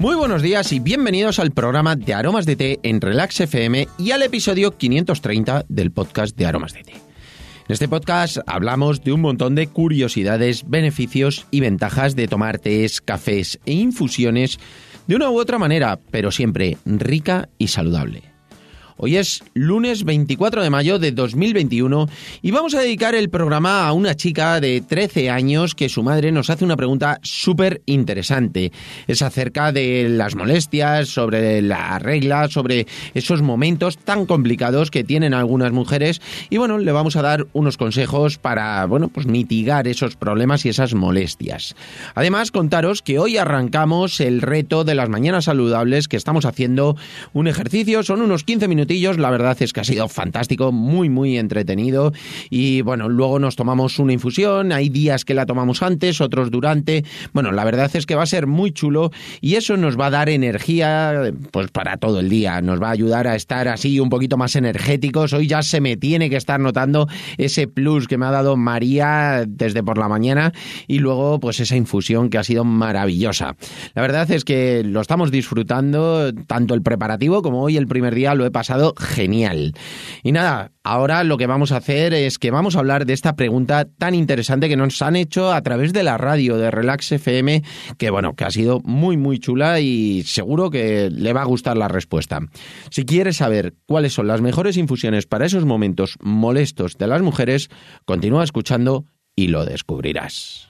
Muy buenos días y bienvenidos al programa de Aromas de Té en Relax FM y al episodio 530 del podcast de Aromas de Té. En este podcast hablamos de un montón de curiosidades, beneficios y ventajas de tomar tés, cafés e infusiones de una u otra manera, pero siempre rica y saludable. Hoy es lunes 24 de mayo de 2021 y vamos a dedicar el programa a una chica de 13 años que su madre nos hace una pregunta súper interesante. Es acerca de las molestias, sobre la regla, sobre esos momentos tan complicados que tienen algunas mujeres y bueno, le vamos a dar unos consejos para, bueno, pues mitigar esos problemas y esas molestias. Además, contaros que hoy arrancamos el reto de las mañanas saludables que estamos haciendo un ejercicio, son unos 15 minutos la verdad es que ha sido fantástico, muy, muy entretenido. Y bueno, luego nos tomamos una infusión. Hay días que la tomamos antes, otros durante. Bueno, la verdad es que va a ser muy chulo y eso nos va a dar energía pues para todo el día. Nos va a ayudar a estar así un poquito más energéticos. Hoy ya se me tiene que estar notando ese plus que me ha dado María desde por la mañana y luego pues esa infusión que ha sido maravillosa. La verdad es que lo estamos disfrutando tanto el preparativo como hoy el primer día lo he pasado genial. Y nada, ahora lo que vamos a hacer es que vamos a hablar de esta pregunta tan interesante que nos han hecho a través de la radio de Relax FM, que bueno, que ha sido muy muy chula y seguro que le va a gustar la respuesta. Si quieres saber cuáles son las mejores infusiones para esos momentos molestos de las mujeres, continúa escuchando y lo descubrirás.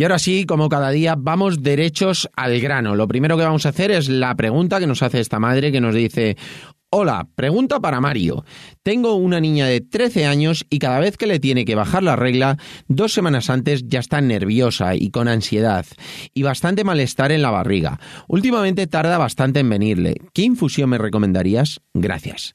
Y ahora sí, como cada día, vamos derechos al grano. Lo primero que vamos a hacer es la pregunta que nos hace esta madre que nos dice, Hola, pregunta para Mario. Tengo una niña de 13 años y cada vez que le tiene que bajar la regla, dos semanas antes ya está nerviosa y con ansiedad y bastante malestar en la barriga. Últimamente tarda bastante en venirle. ¿Qué infusión me recomendarías? Gracias.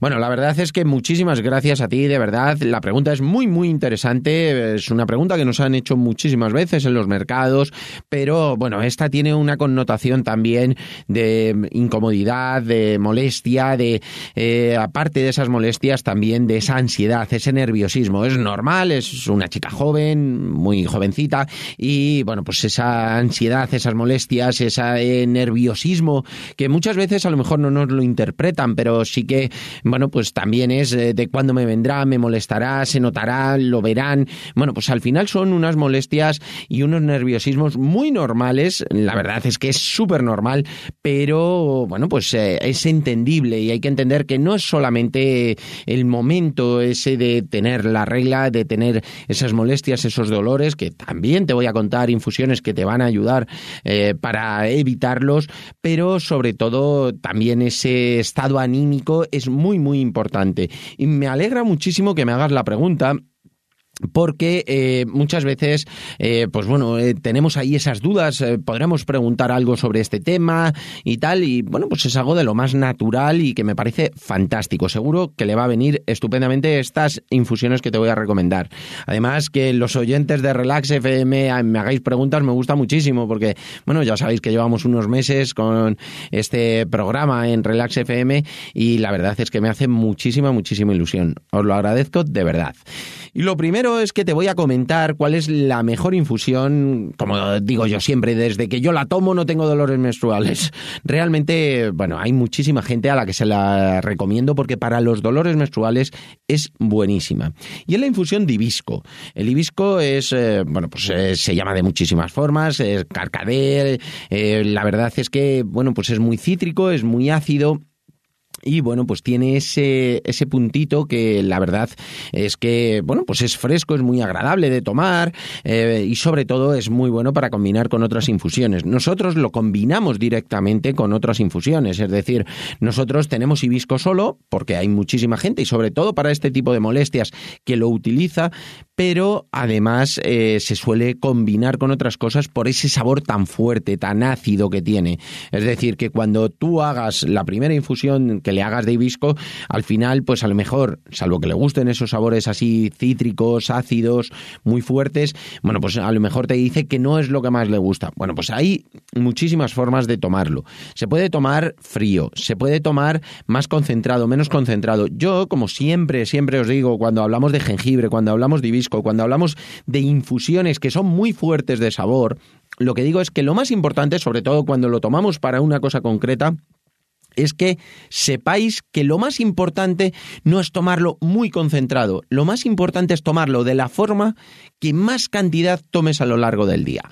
Bueno, la verdad es que muchísimas gracias a ti, de verdad. La pregunta es muy, muy interesante. Es una pregunta que nos han hecho muchísimas veces en los mercados, pero bueno, esta tiene una connotación también de incomodidad, de molestia de, eh, aparte de esas molestias, también de esa ansiedad, ese nerviosismo. Es normal, es una chica joven, muy jovencita, y bueno, pues esa ansiedad, esas molestias, ese nerviosismo, que muchas veces a lo mejor no nos lo interpretan, pero sí que, bueno, pues también es eh, de cuándo me vendrá, me molestará, se notará, lo verán. Bueno, pues al final son unas molestias y unos nerviosismos muy normales. La verdad es que es súper normal, pero bueno, pues eh, es entendible y hay que entender que no es solamente el momento ese de tener la regla, de tener esas molestias, esos dolores, que también te voy a contar infusiones que te van a ayudar eh, para evitarlos, pero sobre todo también ese estado anímico es muy, muy importante. Y me alegra muchísimo que me hagas la pregunta porque eh, muchas veces, eh, pues bueno, eh, tenemos ahí esas dudas, podremos preguntar algo sobre este tema y tal, y bueno, pues es algo de lo más natural y que me parece fantástico. Seguro que le va a venir estupendamente estas infusiones que te voy a recomendar. Además, que los oyentes de Relax FM me hagáis preguntas me gusta muchísimo, porque bueno, ya sabéis que llevamos unos meses con este programa en Relax FM y la verdad es que me hace muchísima, muchísima ilusión. Os lo agradezco de verdad. Y lo primero es que te voy a comentar cuál es la mejor infusión, como digo yo siempre, desde que yo la tomo no tengo dolores menstruales. Realmente, bueno, hay muchísima gente a la que se la recomiendo porque para los dolores menstruales es buenísima. Y es la infusión de hibisco. El hibisco es, eh, bueno, pues eh, se llama de muchísimas formas, es carcader, eh, la verdad es que, bueno, pues es muy cítrico, es muy ácido y bueno, pues tiene ese, ese puntito que la verdad es que, bueno, pues es fresco, es muy agradable de tomar eh, y sobre todo es muy bueno para combinar con otras infusiones. Nosotros lo combinamos directamente con otras infusiones, es decir, nosotros tenemos hibisco solo, porque hay muchísima gente y sobre todo para este tipo de molestias que lo utiliza, pero además eh, se suele combinar con otras cosas por ese sabor tan fuerte, tan ácido que tiene. Es decir, que cuando tú hagas la primera infusión que le hagas de hibisco, al final, pues a lo mejor, salvo que le gusten esos sabores así cítricos, ácidos, muy fuertes, bueno, pues a lo mejor te dice que no es lo que más le gusta. Bueno, pues hay muchísimas formas de tomarlo. Se puede tomar frío, se puede tomar más concentrado, menos concentrado. Yo, como siempre, siempre os digo, cuando hablamos de jengibre, cuando hablamos de hibisco, cuando hablamos de infusiones que son muy fuertes de sabor, lo que digo es que lo más importante, sobre todo cuando lo tomamos para una cosa concreta, es que sepáis que lo más importante no es tomarlo muy concentrado, lo más importante es tomarlo de la forma que más cantidad tomes a lo largo del día.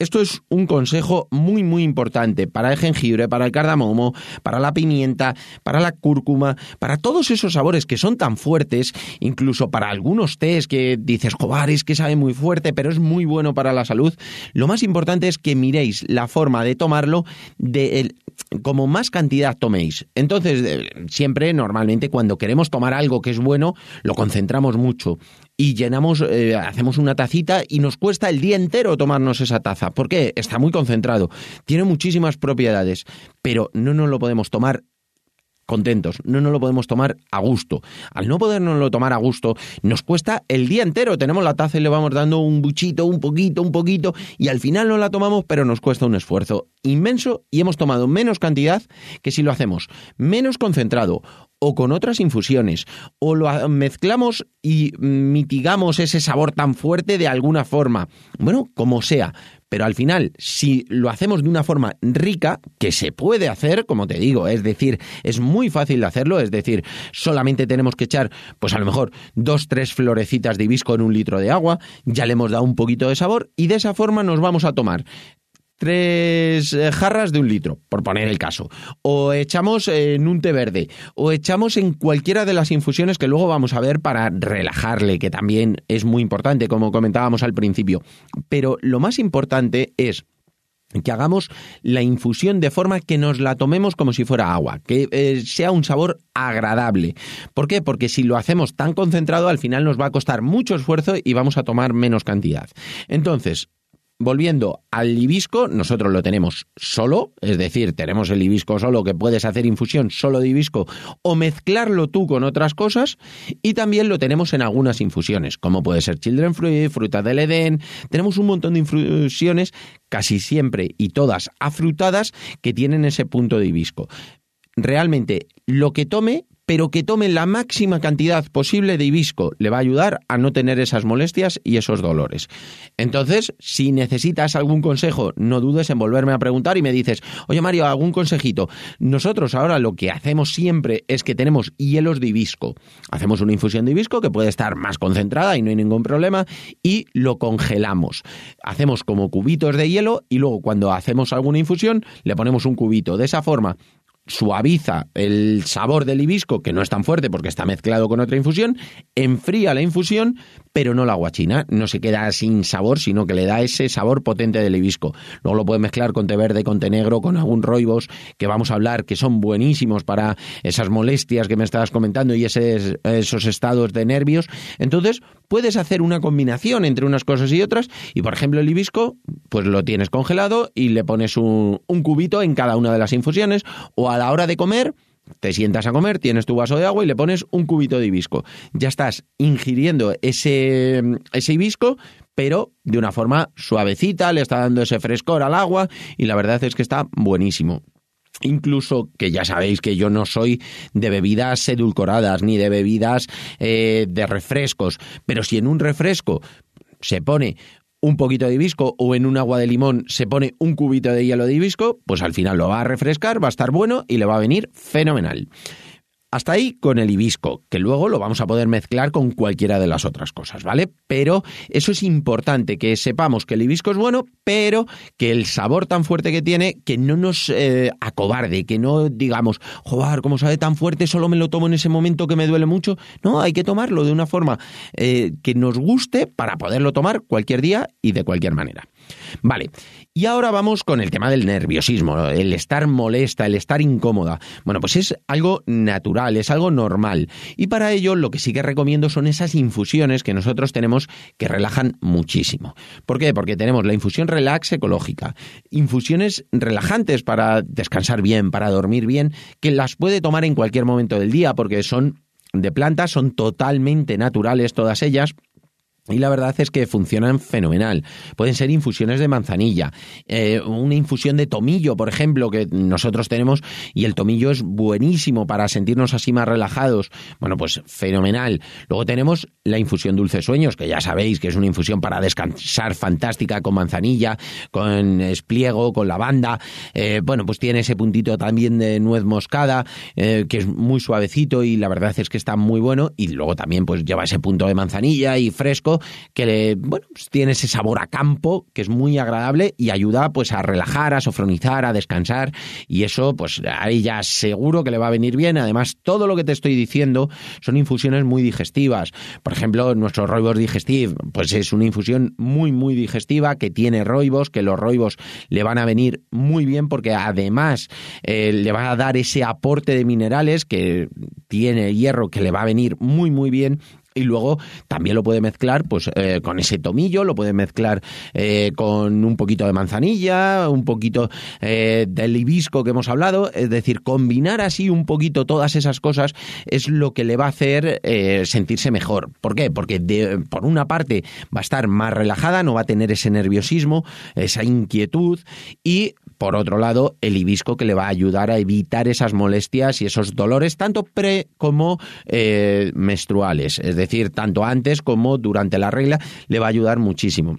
Esto es un consejo muy muy importante para el jengibre, para el cardamomo, para la pimienta, para la cúrcuma, para todos esos sabores que son tan fuertes, incluso para algunos tés que dices, joder, es que sabe muy fuerte, pero es muy bueno para la salud. Lo más importante es que miréis la forma de tomarlo de como más cantidad toméis. Entonces, siempre, normalmente, cuando queremos tomar algo que es bueno, lo concentramos mucho y llenamos, eh, hacemos una tacita y nos cuesta el día entero tomarnos esa taza. ¿Por qué? Está muy concentrado, tiene muchísimas propiedades, pero no nos lo podemos tomar contentos, no nos lo podemos tomar a gusto. Al no podernoslo tomar a gusto, nos cuesta el día entero. Tenemos la taza y le vamos dando un buchito, un poquito, un poquito, y al final no la tomamos, pero nos cuesta un esfuerzo inmenso y hemos tomado menos cantidad que si lo hacemos menos concentrado o con otras infusiones, o lo mezclamos y mitigamos ese sabor tan fuerte de alguna forma. Bueno, como sea, pero al final, si lo hacemos de una forma rica, que se puede hacer, como te digo, es decir, es muy fácil de hacerlo, es decir, solamente tenemos que echar, pues a lo mejor, dos, tres florecitas de hibisco en un litro de agua, ya le hemos dado un poquito de sabor y de esa forma nos vamos a tomar tres eh, jarras de un litro, por poner el caso, o echamos en un té verde, o echamos en cualquiera de las infusiones que luego vamos a ver para relajarle, que también es muy importante, como comentábamos al principio. Pero lo más importante es que hagamos la infusión de forma que nos la tomemos como si fuera agua, que eh, sea un sabor agradable. ¿Por qué? Porque si lo hacemos tan concentrado, al final nos va a costar mucho esfuerzo y vamos a tomar menos cantidad. Entonces, volviendo al hibisco, nosotros lo tenemos solo, es decir, tenemos el hibisco solo que puedes hacer infusión solo de hibisco o mezclarlo tú con otras cosas y también lo tenemos en algunas infusiones, como puede ser children fruit, fruta del Edén, tenemos un montón de infusiones casi siempre y todas afrutadas que tienen ese punto de hibisco. Realmente lo que tome pero que tome la máxima cantidad posible de hibisco. Le va a ayudar a no tener esas molestias y esos dolores. Entonces, si necesitas algún consejo, no dudes en volverme a preguntar y me dices, oye Mario, algún consejito. Nosotros ahora lo que hacemos siempre es que tenemos hielos de hibisco. Hacemos una infusión de hibisco que puede estar más concentrada y no hay ningún problema y lo congelamos. Hacemos como cubitos de hielo y luego cuando hacemos alguna infusión le ponemos un cubito. De esa forma suaviza el sabor del hibisco, que no es tan fuerte porque está mezclado con otra infusión, enfría la infusión, pero no la guachina, no se queda sin sabor, sino que le da ese sabor potente del hibisco. Luego lo puedes mezclar con té verde, con té negro, con algún roibos, que vamos a hablar, que son buenísimos para esas molestias que me estabas comentando y esos estados de nervios. Entonces, puedes hacer una combinación entre unas cosas y otras, y por ejemplo el hibisco, pues lo tienes congelado y le pones un, un cubito en cada una de las infusiones, o a la hora de comer, te sientas a comer, tienes tu vaso de agua y le pones un cubito de hibisco. Ya estás ingiriendo ese, ese hibisco, pero de una forma suavecita, le está dando ese frescor al agua y la verdad es que está buenísimo. Incluso que ya sabéis que yo no soy de bebidas edulcoradas ni de bebidas eh, de refrescos, pero si en un refresco se pone un poquito de hibisco o en un agua de limón se pone un cubito de hielo de hibisco, pues al final lo va a refrescar, va a estar bueno y le va a venir fenomenal. Hasta ahí con el hibisco, que luego lo vamos a poder mezclar con cualquiera de las otras cosas, ¿vale? Pero eso es importante, que sepamos que el hibisco es bueno, pero que el sabor tan fuerte que tiene, que no nos eh, acobarde, que no digamos, joder, como sabe tan fuerte, solo me lo tomo en ese momento que me duele mucho. No, hay que tomarlo de una forma eh, que nos guste para poderlo tomar cualquier día y de cualquier manera. Vale, y ahora vamos con el tema del nerviosismo, el estar molesta, el estar incómoda. Bueno, pues es algo natural, es algo normal. Y para ello lo que sí que recomiendo son esas infusiones que nosotros tenemos que relajan muchísimo. ¿Por qué? Porque tenemos la infusión relax ecológica, infusiones relajantes para descansar bien, para dormir bien, que las puede tomar en cualquier momento del día porque son de plantas, son totalmente naturales todas ellas y la verdad es que funcionan fenomenal. Pueden ser infusiones de manzanilla, eh, una infusión de tomillo, por ejemplo, que nosotros tenemos, y el tomillo es buenísimo para sentirnos así más relajados. Bueno, pues fenomenal. Luego tenemos la infusión dulce sueños, que ya sabéis que es una infusión para descansar fantástica con manzanilla, con espliego, con lavanda. Eh, bueno, pues tiene ese puntito también de nuez moscada, eh, que es muy suavecito y la verdad es que está muy bueno. Y luego también pues lleva ese punto de manzanilla y fresco que bueno, pues tiene ese sabor a campo que es muy agradable y ayuda pues a relajar, a sofronizar, a descansar y eso pues ahí ya seguro que le va a venir bien. Además, todo lo que te estoy diciendo son infusiones muy digestivas. Por ejemplo, nuestro roibos digestive, pues es una infusión muy muy digestiva que tiene roibos, que los roibos le van a venir muy bien porque además eh, le va a dar ese aporte de minerales que tiene hierro que le va a venir muy muy bien y luego también lo puede mezclar pues eh, con ese tomillo, lo puede mezclar eh, con un poquito de manzanilla, un poquito eh, del hibisco que hemos hablado, es decir, combinar así un poquito todas esas cosas es lo que le va a hacer sentirse mejor. ¿Por qué? Porque por una parte va a estar más relajada, no va a tener ese nerviosismo, esa inquietud y por otro lado, el hibisco que le va a ayudar a evitar esas molestias y esos dolores, tanto pre como eh, menstruales, es decir, tanto antes como durante la regla, le va a ayudar muchísimo.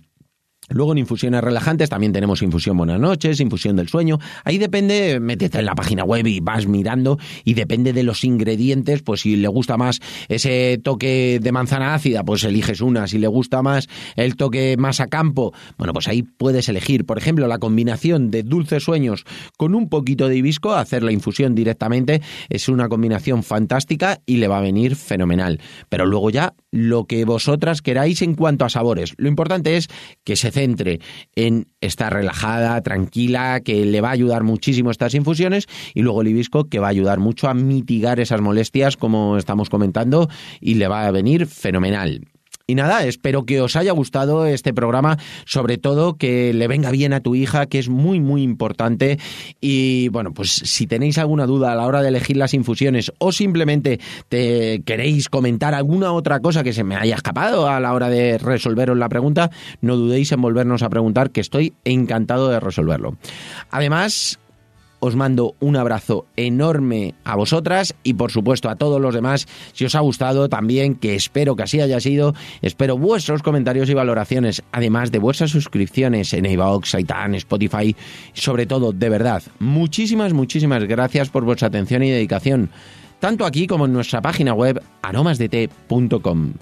Luego en infusiones relajantes también tenemos infusión buenas noches, infusión del sueño. Ahí depende, métete en la página web y vas mirando y depende de los ingredientes, pues si le gusta más ese toque de manzana ácida, pues eliges una. Si le gusta más el toque más a campo, bueno, pues ahí puedes elegir. Por ejemplo, la combinación de dulces sueños con un poquito de hibisco, hacer la infusión directamente, es una combinación fantástica y le va a venir fenomenal. Pero luego ya lo que vosotras queráis en cuanto a sabores. Lo importante es que se centre en estar relajada, tranquila, que le va a ayudar muchísimo estas infusiones y luego el hibisco que va a ayudar mucho a mitigar esas molestias como estamos comentando y le va a venir fenomenal. Y nada, espero que os haya gustado este programa, sobre todo que le venga bien a tu hija, que es muy, muy importante. Y bueno, pues si tenéis alguna duda a la hora de elegir las infusiones o simplemente te queréis comentar alguna otra cosa que se me haya escapado a la hora de resolveros la pregunta, no dudéis en volvernos a preguntar, que estoy encantado de resolverlo. Además, os mando un abrazo enorme a vosotras y por supuesto a todos los demás. Si os ha gustado también, que espero que así haya sido, espero vuestros comentarios y valoraciones, además de vuestras suscripciones en iVoox, Aitan, Spotify, sobre todo, de verdad, muchísimas, muchísimas gracias por vuestra atención y dedicación, tanto aquí como en nuestra página web aromasdt.com.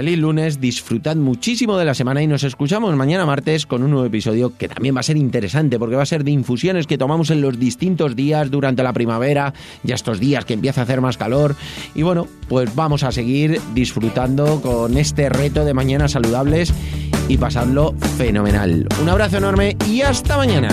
Feliz lunes, disfrutad muchísimo de la semana y nos escuchamos mañana martes con un nuevo episodio que también va a ser interesante porque va a ser de infusiones que tomamos en los distintos días durante la primavera, ya estos días que empieza a hacer más calor. Y bueno, pues vamos a seguir disfrutando con este reto de mañanas saludables y pasadlo fenomenal. Un abrazo enorme y hasta mañana.